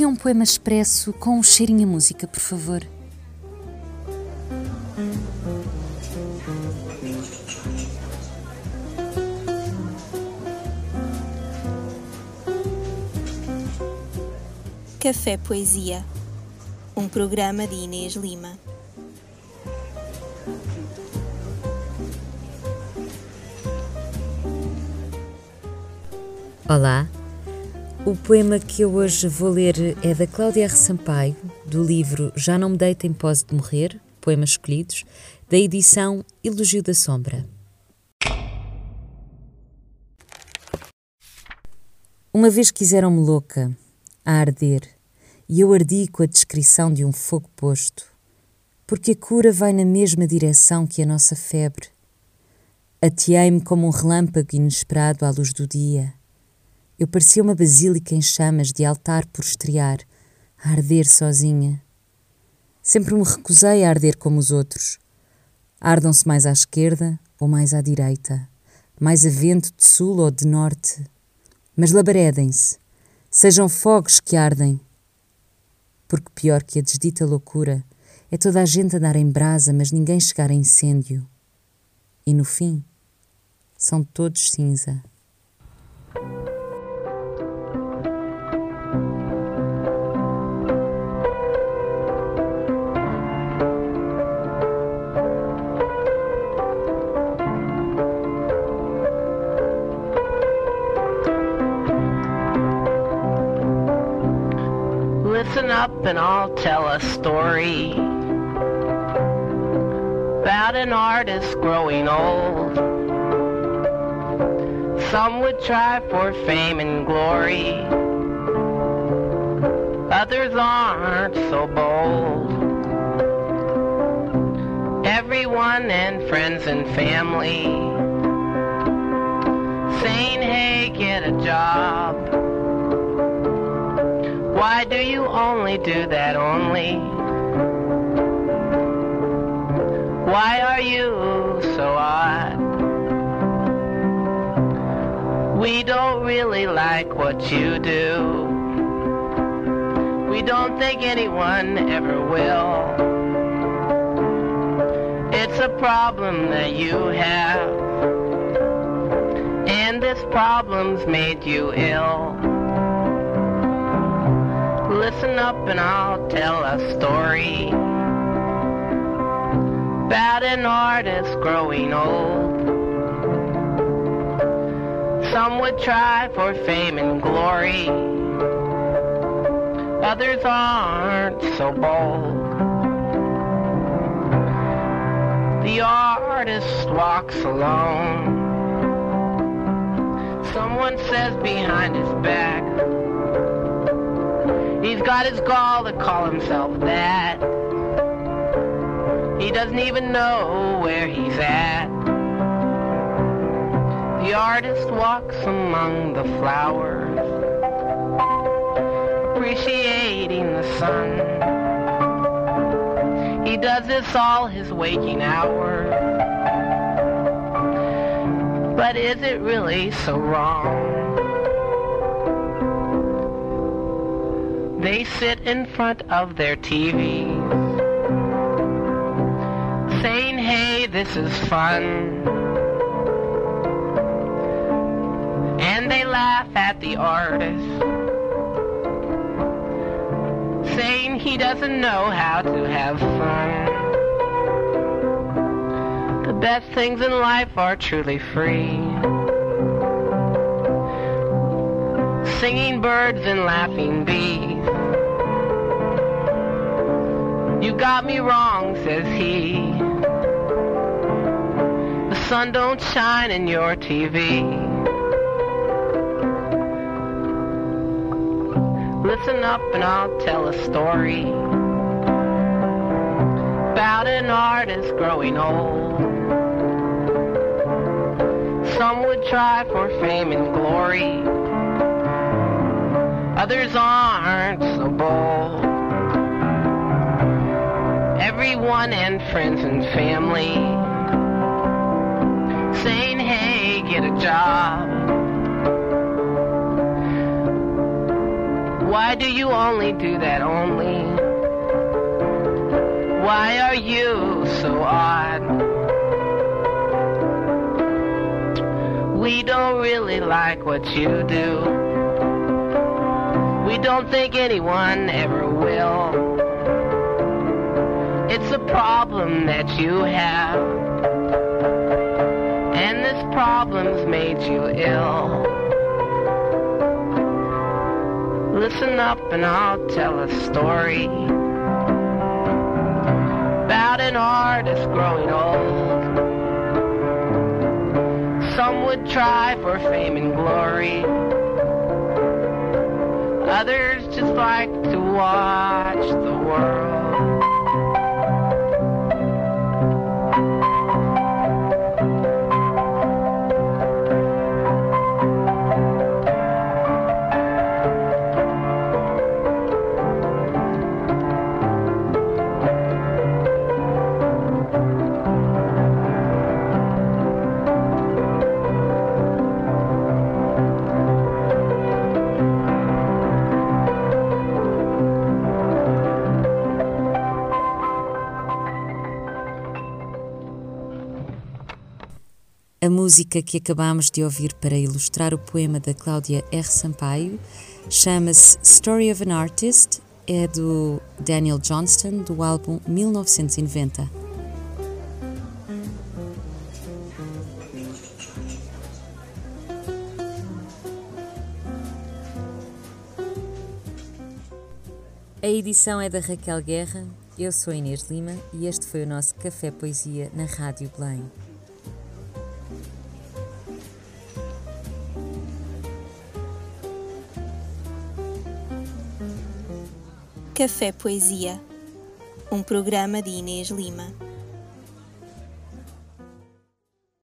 queria um poema expresso com um cheirinho a música, por favor. Café Poesia, um programa de Inês Lima. Olá, o poema que eu hoje vou ler é da Cláudia R. Sampaio, do livro Já Não Me Deito em Pose de Morrer, Poemas Escolhidos, da edição Elogio da Sombra. Uma vez quiseram-me louca, a arder, e eu ardi com a descrição de um fogo posto, porque a cura vai na mesma direção que a nossa febre. Ateei-me como um relâmpago inesperado à luz do dia. Eu parecia uma basílica em chamas de altar por estrear, a arder sozinha. Sempre me recusei a arder como os outros. Ardam-se mais à esquerda ou mais à direita, mais a vento de sul ou de norte. Mas labaredem-se, Sejam fogos que ardem. Porque pior que a desdita loucura é toda a gente andar em brasa, mas ninguém chegar a incêndio. E no fim, são todos cinza. Up and I'll tell a story about an artist growing old. Some would try for fame and glory, others aren't so bold. Everyone and friends and family saying, hey, get a job. That only? Why are you so odd? We don't really like what you do. We don't think anyone ever will. It's a problem that you have. And this problem's made you ill. Listen up and I'll tell a story about an artist growing old. Some would try for fame and glory, others aren't so bold. The artist walks alone. Someone says behind his back, He's got his gall to call himself that. He doesn't even know where he's at. The artist walks among the flowers, appreciating the sun. He does this all his waking hours. But is it really so wrong? They sit in front of their TVs, saying, hey, this is fun. And they laugh at the artist, saying he doesn't know how to have fun. The best things in life are truly free. Singing birds and laughing bees. You got me wrong, says he. The sun don't shine in your TV. Listen up and I'll tell a story about an artist growing old. Some would try for fame and glory, others aren't so bold. Everyone and friends and family saying, hey, get a job. Why do you only do that only? Why are you so odd? We don't really like what you do. We don't think anyone ever will. It's a problem that you have. And this problem's made you ill. Listen up and I'll tell a story about an artist growing old. Some would try for fame and glory. Others just like to watch A música que acabamos de ouvir para ilustrar o poema da Cláudia R. Sampaio chama-se Story of an Artist, é do Daniel Johnston, do álbum 1990. A edição é da Raquel Guerra, eu sou Inês Lima e este foi o nosso Café Poesia na Rádio Belém. Café Poesia, um programa de Inês Lima.